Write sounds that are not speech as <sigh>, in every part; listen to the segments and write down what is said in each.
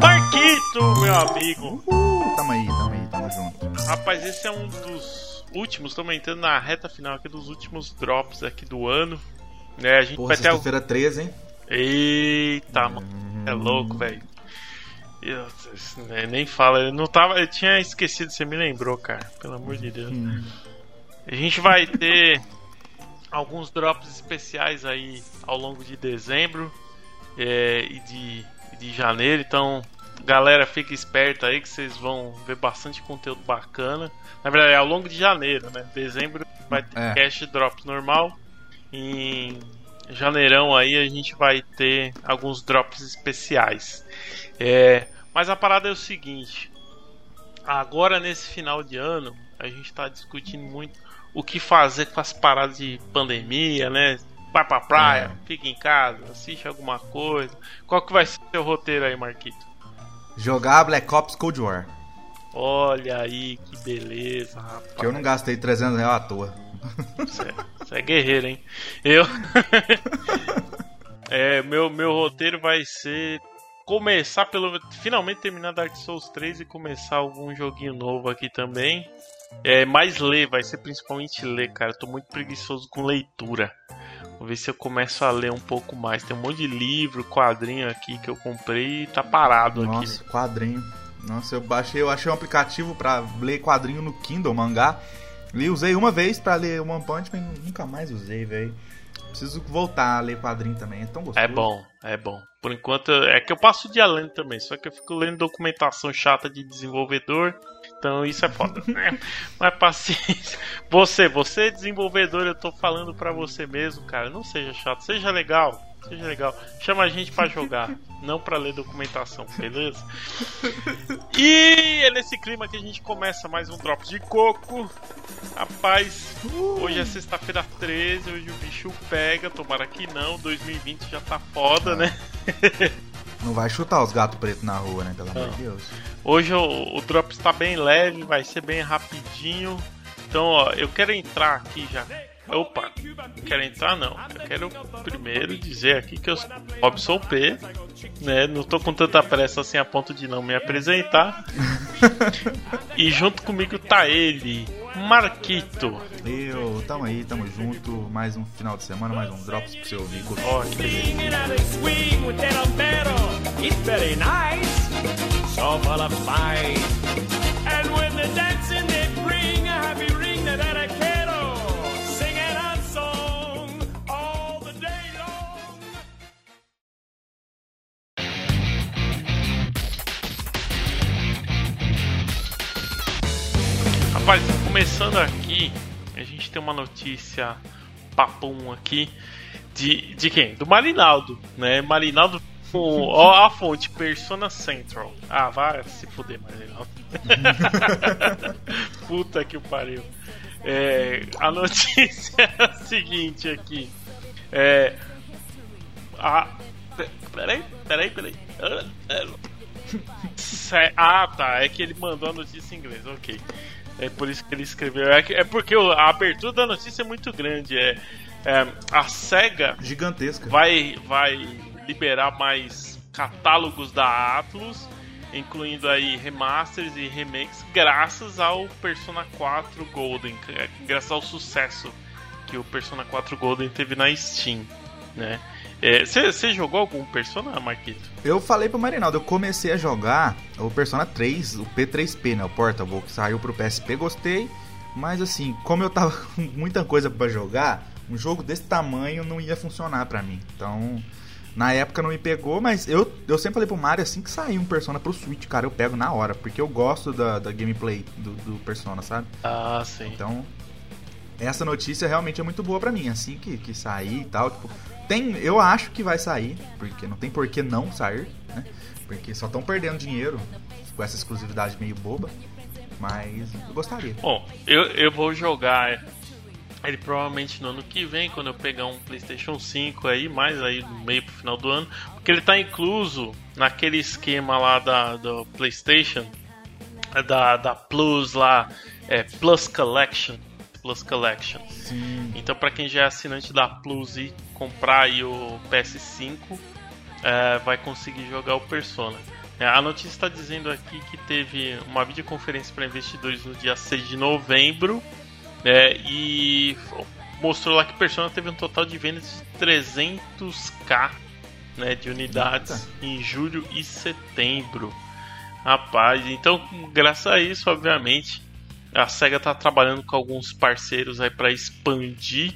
Marquito, meu amigo. Tamo aí, tamo aí, tamo junto. Rapaz, esse é um dos últimos, estamos entrando na reta final aqui dos últimos drops aqui do ano. Né, a gente Porra, vai ter. sexta-feira 13, hein? Eita, mano. É louco, velho. Eu- né, Nem fala, eu não tava. Eu tinha esquecido, você me lembrou, cara. Pelo amor de Deus. A gente vai ter alguns drops especiais aí ao longo de dezembro é, e de, de janeiro. Então, galera, fica esperta aí que vocês vão ver bastante conteúdo bacana. Na verdade, é ao longo de janeiro, né? Dezembro vai ter É. cash drops normal. Em janeirão aí a gente vai ter alguns drops especiais. É, mas a parada é o seguinte: agora nesse final de ano a gente está discutindo muito o que fazer com as paradas de pandemia, né? Vai pra praia, fica em casa, assiste alguma coisa. Qual que vai ser o seu roteiro aí, Marquito? Jogar Black Ops Cold War. Olha aí, que beleza, rapaz. Que eu não gastei 300 reais à toa. Você é, você é guerreiro, hein? Eu. <laughs> é, meu, meu roteiro vai ser começar pelo. Finalmente terminar Dark Souls 3 e começar algum joguinho novo aqui também. É, mais ler, vai ser principalmente ler, cara. Eu tô muito preguiçoso com leitura. Vou ver se eu começo a ler um pouco mais. Tem um monte de livro, quadrinho aqui que eu comprei e tá parado aqui. Nossa, quadrinho. Nossa, eu baixei, eu achei um aplicativo pra ler quadrinho no Kindle, mangá. E usei uma vez pra ler One Punch Man, nunca mais usei, velho. Preciso voltar a ler quadrinho também, é tão gostoso. É bom, é bom. Por enquanto, é que eu passo o dia lendo também, só que eu fico lendo documentação chata de desenvolvedor, então isso é foda. <laughs> né? Mas paciência. Você, você é desenvolvedor, eu tô falando pra você mesmo, cara, não seja chato, seja legal, seja legal. Chama a gente pra jogar, <laughs> não pra ler documentação, beleza? E é nesse clima que a gente começa mais um Drops de Coco. Rapaz, hoje é sexta-feira 13, hoje o bicho pega, tomara que não, 2020 já tá foda, né? <laughs> Não vai chutar os gatos pretos na rua, né? Pelo amor Não. de Deus. Hoje o, o Drops tá bem leve, vai ser bem rapidinho. Então, ó, eu quero entrar aqui já. Opa, não quero entrar não. Eu quero primeiro dizer aqui que eu sou Robson P. Né? Não tô com tanta pressa assim a ponto de não me apresentar. <laughs> e junto comigo tá ele, Marquito. Eu, tamo aí, tamo junto. Mais um final de semana, mais um Drops pra você ouvir. Ó, que beleza. Rapaz, começando aqui, a gente tem uma notícia papum aqui de, de quem? Do Marinaldo, né? Marinaldo, o- ó a fonte, Persona Central. Ah, vai se fuder, Marinaldo. <laughs> Puta que o pariu. É, a notícia é a seguinte aqui. É. A, pe- peraí, peraí, peraí. Ah, tá. É que ele mandou a notícia em inglês, ok. É por isso que ele escreveu. É, é porque a abertura da notícia é muito grande. É, é, a SEGA Gigantesca. vai, vai liberar mais catálogos da Atlus, incluindo aí remasters e remakes, graças ao Persona 4 Golden, é, graças ao sucesso que o Persona 4 Golden teve na Steam, né? Você jogou algum Persona, Marquito? Eu falei pro Marinaldo, eu comecei a jogar o Persona 3, o P3P, né? O Portable, que saiu pro PSP, gostei. Mas assim, como eu tava <laughs> com muita coisa pra jogar, um jogo desse tamanho não ia funcionar pra mim. Então, na época não me pegou, mas eu, eu sempre falei pro Mario, assim que sair um Persona pro Switch, cara, eu pego na hora, porque eu gosto da, da gameplay do, do Persona, sabe? Ah, sim. Então, essa notícia realmente é muito boa pra mim. Assim que, que sair e tal, tipo, tem, eu acho que vai sair, porque não tem por que não sair, né? Porque só estão perdendo dinheiro com essa exclusividade meio boba. Mas eu gostaria. Bom, eu, eu vou jogar ele provavelmente no ano que vem, quando eu pegar um PlayStation 5 aí, mais aí no meio pro final do ano, porque ele tá incluso naquele esquema lá da do PlayStation, da, da Plus lá, é, Plus Collection, Plus Collection. Sim. Então, para quem já é assinante da Plus e comprar aí o PS5, é, vai conseguir jogar o Persona. É, a notícia está dizendo aqui que teve uma videoconferência para investidores no dia 6 de novembro é, e mostrou lá que Persona teve um total de vendas de 300k né, de unidades Eita. em julho e setembro. Rapaz, então graças a isso, obviamente, a SEGA está trabalhando com alguns parceiros aí para expandir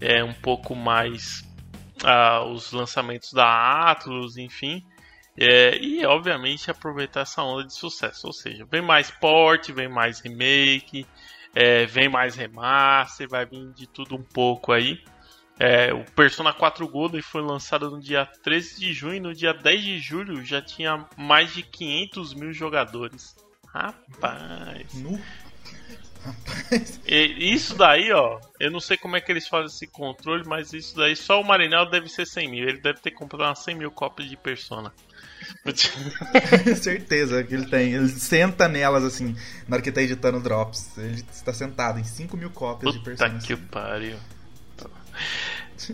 é, um pouco mais ah, os lançamentos da Atlus, enfim. É, e obviamente aproveitar essa onda de sucesso, ou seja, vem mais port, vem mais remake, é, vem mais remaster, vai vir de tudo um pouco aí. É, o Persona 4 Golden foi lançado no dia 13 de junho no dia 10 de julho já tinha mais de 500 mil jogadores. Rapaz. E isso daí, ó, eu não sei como é que eles fazem esse controle, mas isso daí só o Marinel deve ser 100 mil. Ele deve ter comprado umas 100 mil cópias de Persona. <laughs> Certeza que ele tem. Ele senta nelas assim, na hora que tá editando Drops. Ele está sentado em 5 mil cópias de Puta Persona. que pariu. <laughs>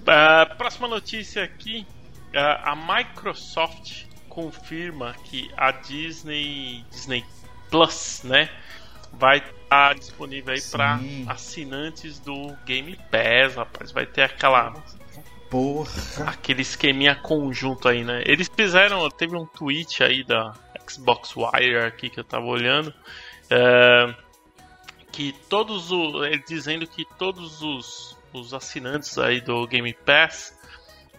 Ah, próxima notícia aqui. Ah, a Microsoft confirma que a Disney Disney Plus, né, vai estar disponível aí para assinantes do Game Pass, rapaz. Vai ter aquela Porra. aquele esqueminha conjunto aí, né? Eles fizeram, teve um tweet aí da Xbox Wire aqui que eu tava olhando, é, que todos os, ele dizendo que todos os, os assinantes aí do Game Pass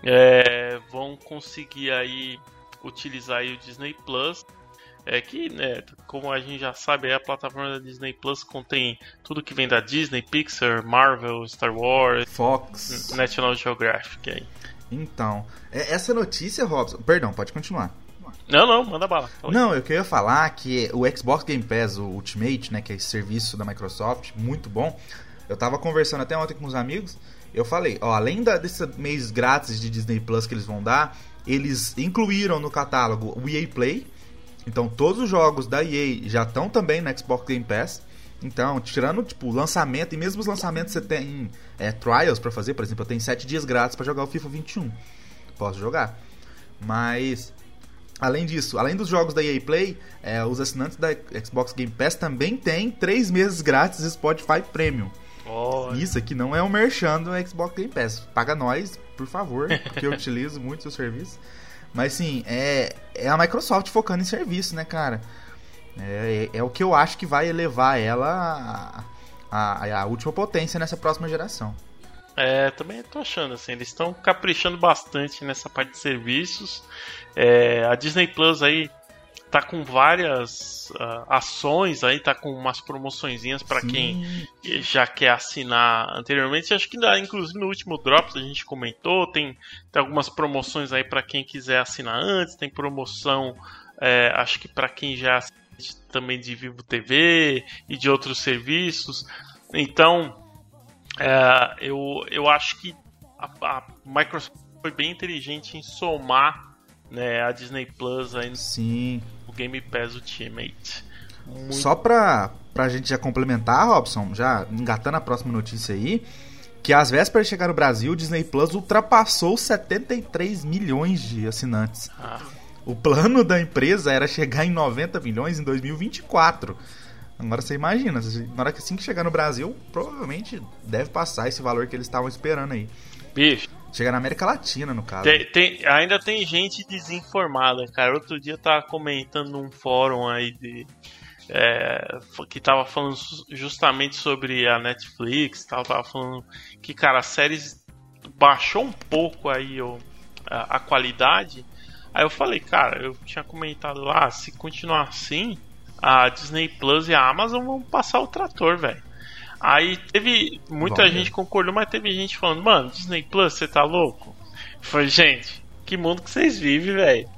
é, vão conseguir aí utilizar aí o Disney Plus. É que, né, como a gente já sabe, aí a plataforma da Disney Plus contém tudo que vem da Disney, Pixar, Marvel, Star Wars, Fox. National Geographic aí. Então, é- essa notícia, Robson. Perdão, pode continuar. Não, não, manda bala. Não, eu queria falar que o Xbox Game Pass, o Ultimate, né, que é esse serviço da Microsoft, muito bom. Eu tava conversando até ontem com os amigos, eu falei, ó, além da, desse mês grátis de Disney Plus que eles vão dar, eles incluíram no catálogo o EA Play. Então todos os jogos da EA já estão também no Xbox Game Pass. Então, tirando tipo lançamento e mesmo os lançamentos você tem é, trials pra fazer, por exemplo, eu tenho 7 dias grátis pra jogar o FIFA 21. Posso jogar. Mas Além disso, além dos jogos da EA Play, é, os assinantes da Xbox Game Pass também têm 3 meses grátis de Spotify Premium. Olha. Isso aqui não é um merchan do Xbox Game Pass. Paga nós, por favor, <laughs> porque eu utilizo muito seu serviço. Mas sim, é, é a Microsoft focando em serviço, né, cara? É, é, é o que eu acho que vai elevar ela a, a última potência nessa próxima geração. É, também tô achando assim, eles estão caprichando bastante nessa parte de serviços. É, a Disney Plus aí tá com várias ah, ações aí, tá com umas promoçõezinhas para quem já quer assinar anteriormente. Acho que ainda, inclusive no último Drops a gente comentou, tem, tem algumas promoções aí para quem quiser assinar antes, tem promoção, é, acho que para quem já assiste também de Vivo TV e de outros serviços. Então, é, eu, eu acho que a, a Microsoft foi bem inteligente em somar né, a Disney Plus aí Sim. Game Pass Ultimate. Muito Só pra, pra gente já complementar, Robson, já engatando a próxima notícia aí, que às vésperas de chegar no Brasil, o Disney Plus ultrapassou os 73 milhões de assinantes. Ah, O plano da empresa era chegar em 90 milhões em 2024. Agora você imagina, na hora que assim que chegar no Brasil, provavelmente deve passar esse valor que eles estavam esperando aí. bicho, Chegar na América Latina, no caso. tem, tem- ainda tem gente desinformada, cara. Outro dia eu tava comentando num fórum aí de. é, que tava falando justamente sobre a Netflix, tal, tava falando que, cara, as séries baixou um pouco aí o, a, a qualidade. Aí eu falei, cara, eu tinha comentado lá, se continuar assim, a Disney Plus e a Amazon vão passar o trator, velho. Aí teve. Muita Bom, gente né? concordou, mas teve gente falando, mano, Disney Plus, você tá louco? Foi, gente, que mundo que vocês vivem, velho.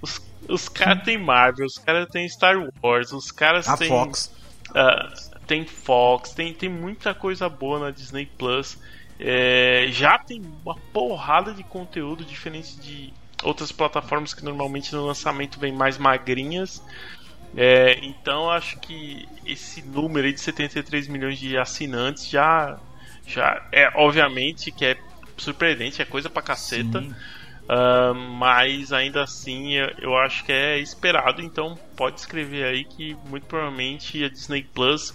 Os, os caras têm Marvel, os caras têm Star Wars, os caras têm. Fox. ah, tem Fox, tem, tem muita coisa boa na Disney Plus. É, já tem uma porrada de conteúdo diferente de outras plataformas que normalmente no lançamento vem mais magrinhas. É, então acho que esse número aí de 73 milhões de assinantes já, já é obviamente que é surpreendente, é coisa pra caceta. Uh, mas ainda assim eu, eu acho que é esperado, então pode escrever aí que muito provavelmente a Disney Plus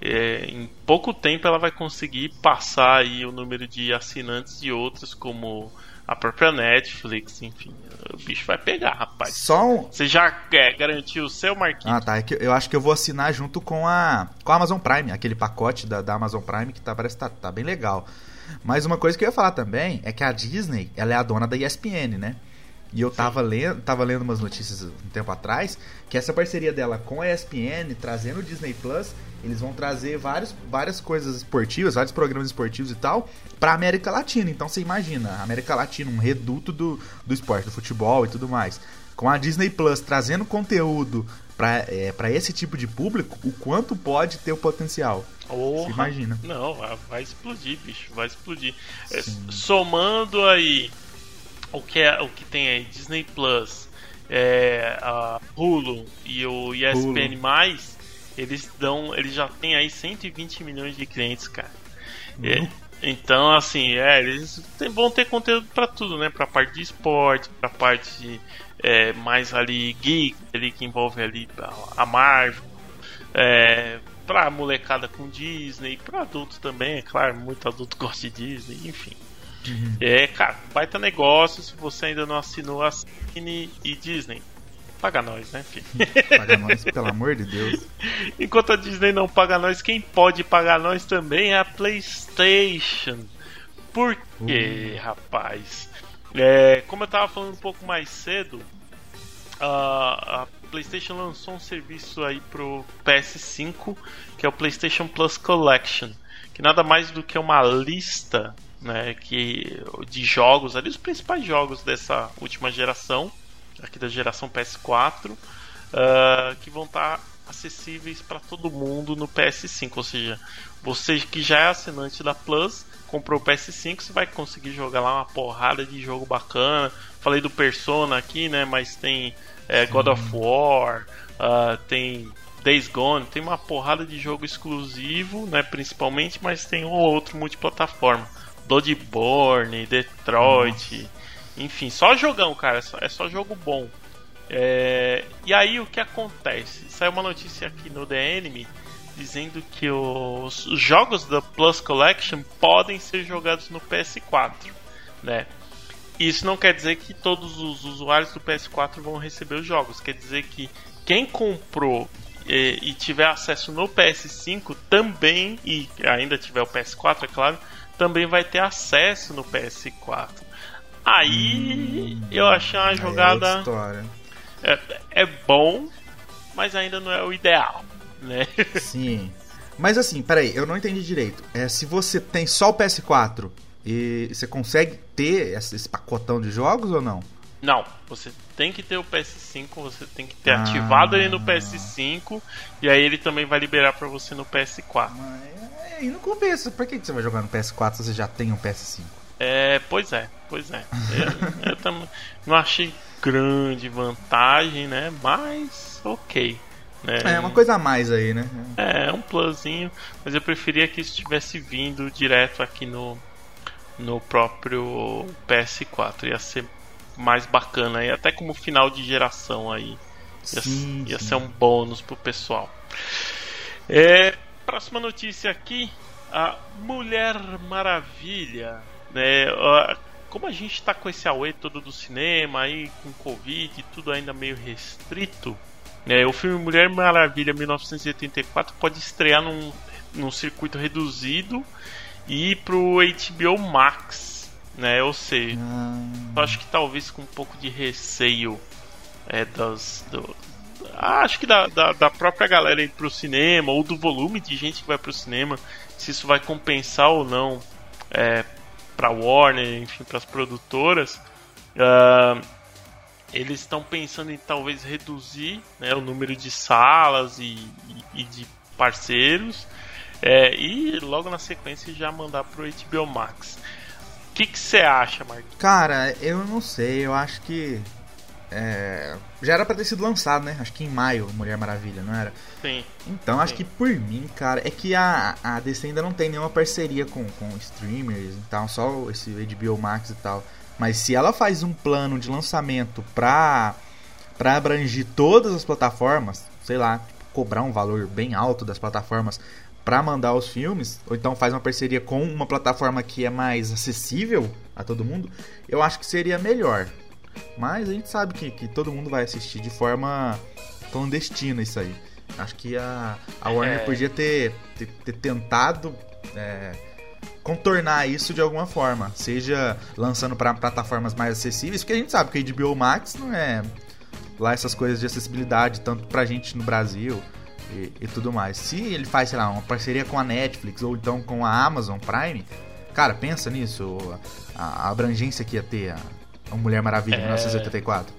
é, em pouco tempo ela vai conseguir passar aí o número de assinantes de outras como a própria Netflix, enfim. O bicho vai pegar, rapaz. Só um... Você já é, garantiu o seu, Marquinhos? Ah, tá. É que eu acho que eu vou assinar junto com a, com a Amazon Prime, aquele pacote da, da Amazon Prime que tá, parece que tá, tá bem legal. Mas uma coisa que eu ia falar também é que a Disney, ela é a dona da ESPN, né? E eu tava lendo, tava lendo umas notícias um tempo atrás que essa parceria dela com a ESPN, trazendo o Disney Plus, eles vão trazer vários, várias coisas esportivas, vários programas esportivos e tal, pra América Latina. Então você imagina, a América Latina, um reduto do, do esporte, do futebol e tudo mais. Com a Disney Plus trazendo conteúdo para é, pra esse tipo de público, o quanto pode ter o potencial. Você imagina. Não, vai explodir, bicho, vai explodir. É, somando aí o que, é, o que tem aí, Disney Plus, é, a Hulu e o ESPN+, Hulu. eles dão, eles já tem aí 120 milhões de clientes, cara. Uhum. É, então, assim, é, eles tem, vão ter conteúdo para tudo, né? Pra parte de esporte, pra parte de, é, mais ali geek, ali que envolve ali a Marvel, é, pra molecada com Disney, pra adultos também, é claro, muito adulto <laughs> gosta de Disney, enfim. Uhum. É, cara, baita negócio. Se você ainda não assinou, assine e Disney. Paga nós, né, filho? <laughs> Paga nós, pelo amor de Deus. Enquanto a Disney não paga nós, quem pode pagar nós também é a PlayStation. Por quê, uh. rapaz? É, como eu tava falando um pouco mais cedo, a, a PlayStation lançou um serviço aí pro PS5, que é o PlayStation Plus Collection, que nada mais do que uma lista né, que, de jogos, ali os principais jogos dessa última geração, aqui da geração PS4, uh, ah, que vão estar acessíveis para todo mundo no PS5. Ou seja, você que já é assinante da Plus, comprou o PS5, você vai conseguir jogar lá uma porrada de jogo bacana. Falei do Persona aqui, né? Mas tem é, God of War, uh, tem Days Gone, tem uma porrada de jogo exclusivo, né? Principalmente, mas tem um ou outro multiplataforma. Bloodborne, Detroit, Nossa. enfim, só jogão, cara, é só, é só jogo bom. É, e aí o que acontece? Saiu uma notícia aqui no The Enemy dizendo que os jogos da Plus Collection podem ser jogados no PS4, né? Isso não quer dizer que todos os usuários do PS4 vão receber os jogos, quer dizer que quem comprou e, e tiver acesso no PS5 também, e ainda tiver o PS4, é claro, também vai ter acesso no PS4. Aí hum, eu achei uma é jogada. É, é, é, bom, mas ainda não é o ideal, né? <laughs> Sim. Mas assim, peraí, eu não entendi direito. É, se você tem só o PS4 e você consegue ter esse pacotão de jogos ou não? Não, você tem que ter o PS5, você tem que ter ah. ativado ele no PS5 e aí ele também vai liberar para você no PS4. Mas aí não compensa. Por que você vai jogar no PS4 se você já tem um PS5? É, pois é, pois é. Eu, eu também não achei grande vantagem, né? Mas ok. Né? É uma coisa a mais aí, né? É, um plusinho, mas eu preferia que isso tivesse vindo direto aqui no, no próprio PS4. Ia ser mais bacana aí, até como final de geração aí. Ia, sim, ia sim. ser um bônus pro pessoal. É, próxima notícia aqui, a Mulher Maravilha, né? Como a gente está com esse auê todo do cinema aí, com Covid e tudo ainda meio restrito, né? O filme Mulher Maravilha 1984 pode estrear num, num circuito reduzido e ir pro HBO Max, né? Ou seja, hum. acho que talvez com um pouco de receio é, das, do, acho que da, da, da, própria galera ir pro cinema, ou do volume de gente que vai pro cinema, se isso vai compensar ou não é, pra Warner, enfim, pras produtoras. Uh, eles estão pensando em talvez reduzir né, o número de salas e, e, e de parceiros. É, e logo na sequência já mandar pro HBO Max. O que você acha, Marcos? Cara, eu não sei, eu acho que é, já era pra ter sido lançado, né? Acho que em maio, Mulher Maravilha, não era? Sim. Então, acho Sim. que por mim, cara, é que a, a DC ainda não tem nenhuma parceria com, com streamers e tal, só esse HBO Max e tal. Mas se ela faz um plano de lançamento pra, pra abranger todas as plataformas, sei lá, tipo, cobrar um valor bem alto das plataformas pra mandar os filmes, ou então faz uma parceria com uma plataforma que é mais acessível a todo mundo, eu acho que seria melhor. Mas a gente sabe que, que todo mundo vai assistir de forma clandestina isso aí. Acho que a, a Warner É. podia ter, ter, ter tentado é, contornar isso de alguma forma. Seja lançando para plataformas mais acessíveis, porque a gente sabe que a HBO Max não é lá essas coisas de acessibilidade, tanto pra gente no Brasil e, e tudo mais. Se ele faz, sei lá, uma parceria com a Netflix ou então com a Amazon Prime, cara, pensa nisso, a, a abrangência que ia ter a, a Mulher Maravilha em É. 1984.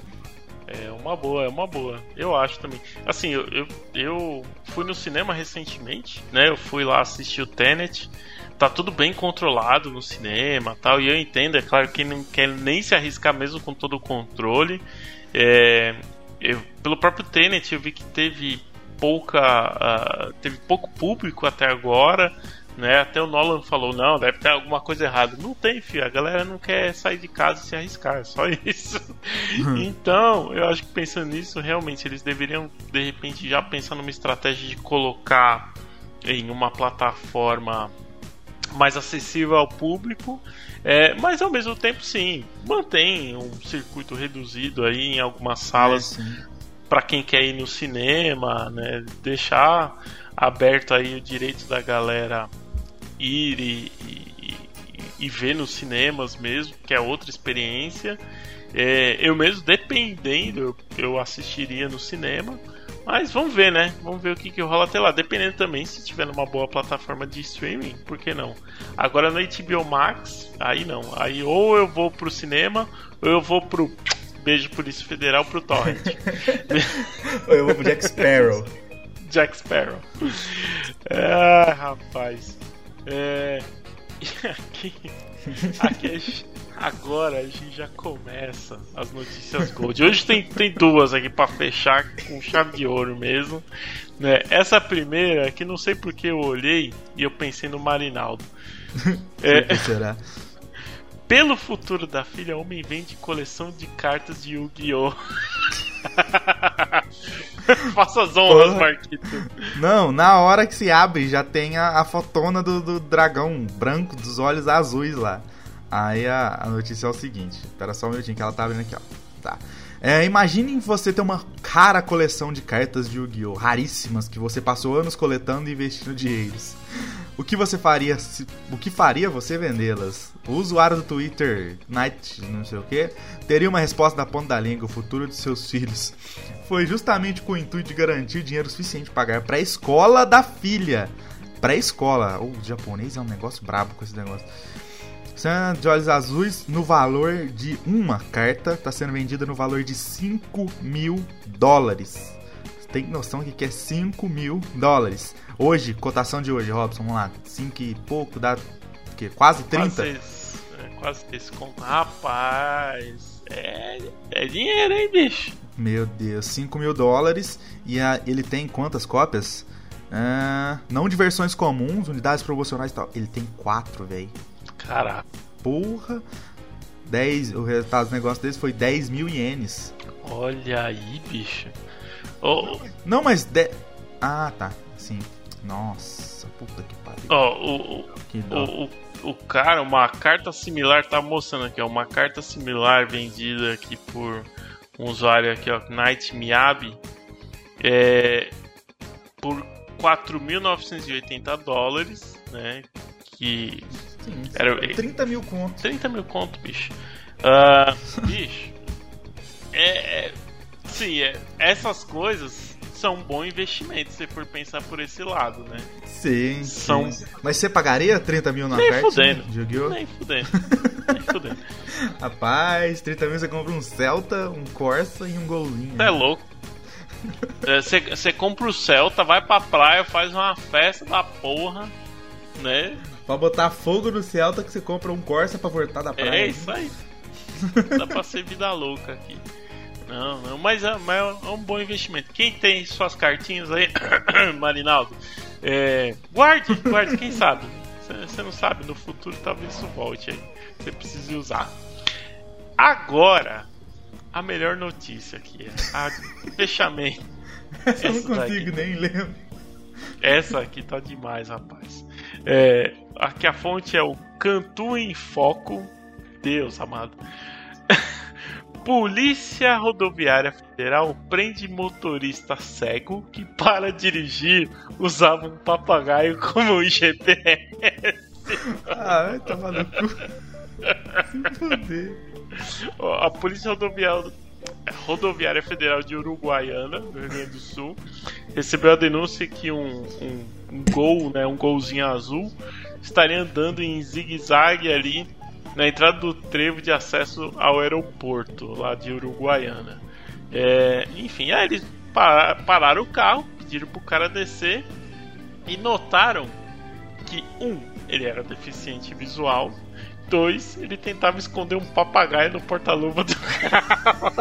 É uma boa, é uma boa. Eu acho também. Assim, eu, eu, eu fui no cinema recentemente, né? Eu fui lá assistir o Tenet. Tá tudo bem controlado no cinema tal. E eu entendo, é claro que não quer nem se arriscar mesmo com todo o controle. É, eu- pelo próprio Tenet eu vi que teve pouca. ah, teve pouco público até agora. Né? Até o Nolan falou, não, deve ter alguma coisa errada. Não tem, filho. A galera não quer sair de casa e se arriscar, é só <laughs> isso. então, eu acho que pensando nisso, realmente eles deveriam, de repente, já pensar numa estratégia de colocar em uma plataforma mais acessível ao público, é, mas ao mesmo tempo, sim, mantém um circuito reduzido aí em algumas salas É. para quem quer ir no cinema, né? Deixar aberto aí o direito da galera ir e, e- e ver nos cinemas mesmo, que é outra experiência. É, eu mesmo, dependendo, eu, assistiria no cinema. Mas vamos ver, né? Vamos ver o que, que rola até lá. Dependendo também, se tiver numa boa plataforma de streaming, por que não? Agora no HBO Max, aí não. Aí ou eu vou pro cinema, ou eu vou pro. Beijo Polícia Federal pro Torrent. <laughs> Eu vou pro Jack Sparrow. Jack Sparrow. Ah, rapaz. É. e Aqui, aqui a gente- agora a gente já começa as notícias Gold. Hoje tem, tem duas aqui pra fechar com chave de ouro mesmo. Né? Essa primeira, que não sei porque eu olhei e eu pensei no Marinaldo. <laughs> É, O que será? Pelo futuro da filha, homem vende coleção de cartas de Yu-Gi-Oh! <laughs> Faça as honras, Porra. Marquito. Não, na hora que se abre já tem a, a fotona do, do dragão branco dos olhos azuis lá. Aí a, a notícia é o seguinte: espera só um minutinho que ela tá abrindo aqui, ó. Tá. É, imagine você ter uma cara coleção de cartas de Yu-Gi-Oh! raríssimas que você passou anos coletando e investindo dinheiros. O que você faria se, o que faria você vendê-las? O usuário do Twitter, Night, não sei o que, teria uma resposta da ponta da língua, o futuro de seus <laughs> filhos. Foi justamente com o intuito de garantir dinheiro suficiente para pagar para a escola da filha. Pré-escola. O japonês é um negócio brabo com esse negócio. São de olhos azuis no valor de uma carta. Está sendo vendida no valor de 5 mil dólares. Tem noção que é 5 mil dólares? Hoje, cotação de hoje, Robson, vamos lá. 5 e pouco, dá o quê? Quase 30? Quase, é, quase esse conto. Rapaz, é, é dinheiro, hein, bicho? Meu Deus, 5 mil dólares. E a- ele tem quantas cópias? Ah, não de versões comuns, unidades promocionais e tal. Ele tem 4, velho. Caraca, Porra. 10, o resultado do negócio desse foi 10 mil ienes. olha aí, bicho. Ó, Não, mas. De... Ah, tá. Sim. Nossa, puta que pariu. ó, o, o, Que o, o, o cara, uma carta similar, tá mostrando aqui, ó, uma carta similar vendida aqui por um usuário aqui, ó, Night Miyabi, é, por 4.980 dólares, né, que Sim, era, 30 mil conto. 30 mil conto, bicho. Ah, <laughs> bicho, é, é- sim, é, essas coisas são um bom investimento se for pensar por esse lado, né? Sim, São- sim. Mas você pagaria 30 mil na Nem carta? fudendo. de Yu-Gi-Oh? Nem fudendo. <laughs> Nem fudendo. Rapaz, 30 mil você compra um Celta, um Corsa e um golzinho. Você é louco. Você compra o Celta, vai pra praia, faz uma festa da porra, né? Pra botar fogo no Celta que você compra um Corsa pra voltar da praia. É isso aí. <laughs> Dá pra ser vida louca aqui. Não, não, mas é, mas é um bom investimento. Quem tem suas cartinhas aí, <coughs> Marinaldo, é, guarde, guarde, quem sabe? Você não sabe, no futuro talvez isso volte aí. Você precise usar. Agora, a melhor notícia aqui é a fechamento. Essa <laughs> eu não consigo daqui. nem ler. Essa aqui tá demais, rapaz. É, aqui a fonte é o Cantu em Foco. Deus amado. Polícia Rodoviária Federal prende motorista cego que para dirigir usava um papagaio como GPS. Ah, vai tomar no cu. Se fuder. Ó, A Polícia Rodoviária, Rodoviária Federal de Uruguaiana, no Rio Grande do Sul, recebeu a denúncia que um, um, um gol, né, um golzinho azul, estaria andando em zigue-zague ali na entrada do trevo de acesso ao aeroporto lá de Uruguaiana. É, enfim, aí eles pa- pararam o carro, pediram pro cara descer e notaram que um, ele era deficiente visual, dois, ele tentava esconder um papagaio no porta-luva do <laughs> carro.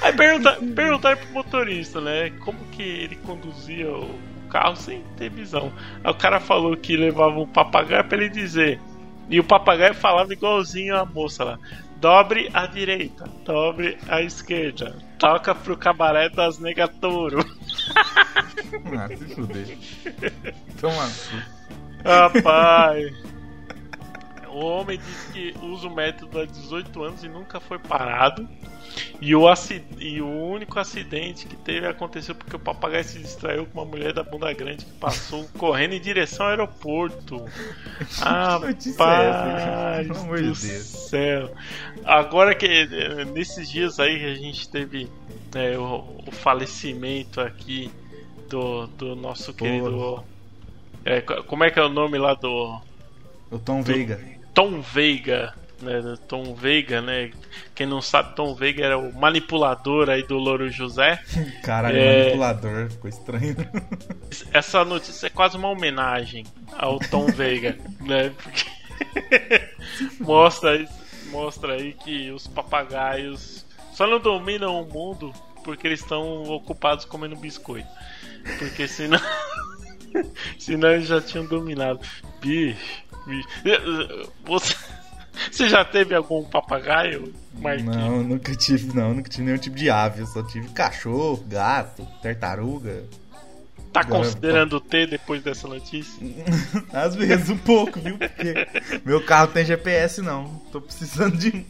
Aí pergunta, perguntaram pro motorista, né? Como que ele conduzia o carro sem ter visão. Aí o cara falou que levava um papagaio pra ele dizer. E o papagaio falava igualzinho a moça lá. Dobre à direita, dobre à esquerda. Toca pro cabaré das negatouro. <laughs> Ah, se fuder. Toma. Rapaz. O homem disse que usa o método há 18 anos e nunca foi parado. E o, e o único acidente que teve aconteceu porque o papagaio se distraiu com uma mulher da bunda grande que passou <laughs> correndo em direção ao aeroporto. <laughs> notícia é de do Deus. céu. Agora que eh, nesses dias aí que a gente teve né, o, o falecimento aqui do, do nosso querido. É, co- como é que é o nome lá do O Tom Veiga. Tom Veiga? Né, Tom Veiga, né? Quem não sabe, Tom Veiga era o manipulador aí do Louro José. <laughs> Caralho, É. manipulador. Ficou estranho. <laughs> Essa notícia é quase uma homenagem ao Tom Veiga, <laughs> né? Porque mostra, aí- mostra aí que os papagaios só não dominam o mundo porque eles estão ocupados comendo biscoito. Porque senão. senão eles já tinham dominado. Bicho, bicho. Você, <laughs> você já teve algum papagaio? Não, nunca tive, não. Nunca tive nenhum tipo de ave. Eu só tive cachorro, gato, tartaruga. Tá considerando ter depois dessa notícia? <laughs> Às vezes um pouco, viu? Porque meu carro tem GPS, não. Tô precisando de um.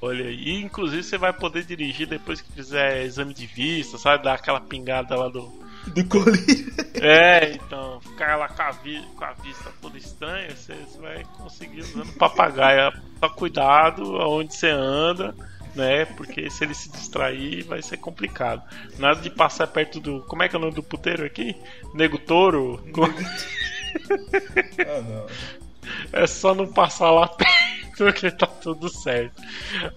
Olha aí, e inclusive você vai poder dirigir depois que fizer exame de vista, sabe? Dar aquela pingada lá do. Do colírio. É, então, ficar lá com a, vi- com a vista toda estranha, você, você vai conseguir usando papagaio. Só cuidado aonde você anda, né? Porque se ele se distrair vai ser complicado. Nada de passar perto do. Como é que é o nome do puteiro aqui? Nego Touro? Ah, não. <laughs> É só não passar lá perto <laughs> que tá tudo certo.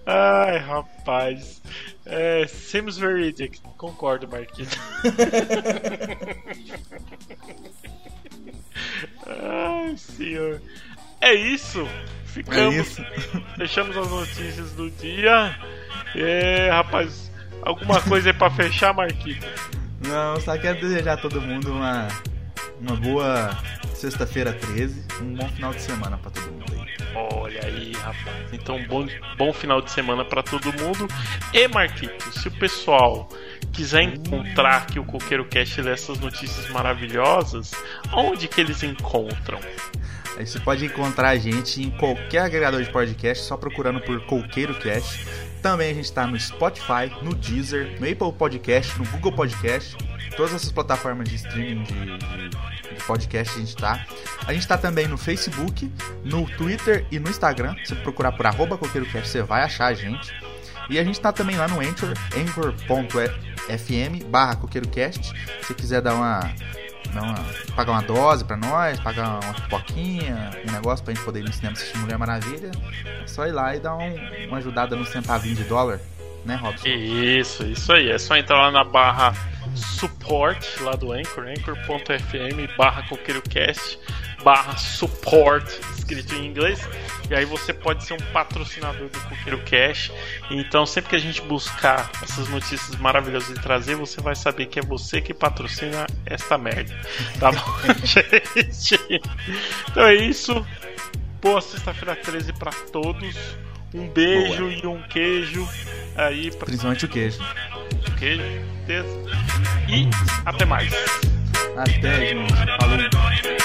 Ai, rapaz. É, seems veridic. Concordo, Marquinhos. <laughs> Ai, senhor. É isso. É Ficamos. isso. Fechamos as notícias do dia. É, rapaz. Alguma coisa aí pra fechar, Marquinhos? Não, só quero desejar a todo mundo uma, uma boa sexta-feira 13. Um bom final de semana pra todo mundo aí. Olha aí, rapaz. Então, bom, bom final de semana pra todo mundo. E, Marquito, se o pessoal quiser encontrar aqui o Coqueiro Cast dessas notícias maravilhosas, onde que eles encontram? Aí você pode encontrar a gente em qualquer agregador de podcast, só procurando por Coqueiro Cast. Também a gente tá no Spotify, no Deezer, no Apple Podcast, no Google Podcast. Todas essas plataformas de streaming de, de- de podcast a gente tá. A gente tá também no Facebook, no Twitter e no Instagram. Se procurar por arroba CoqueiroCast, você vai achar a gente. E a gente tá também lá no Anchor, anchor.fm barra CoqueiroCast. Se quiser dar uma, dar uma, pagar uma dose pra nós, pagar uma pipoquinha, um negócio pra gente poder ir no cinema assistir Mulher Maravilha, é só ir lá e dar um- uma ajudada no centavinho de dólar, né, Robson? Isso, isso aí. É só entrar lá na barra support lá do Anchor, anchor.fm barra CoqueiroCast. Barra support, escrito em inglês. E aí você pode ser um patrocinador do Coqueiro Cash. Então sempre que a gente buscar essas notícias maravilhosas e trazer, você vai saber que é você que patrocina esta merda. Tá bom, <laughs> gente? Então é isso. Boa sexta-feira 13 para todos. Um beijo Boa. e um queijo aí pra Principalmente o queijo. queijo, certeza. E até mais. Até, gente. Falou.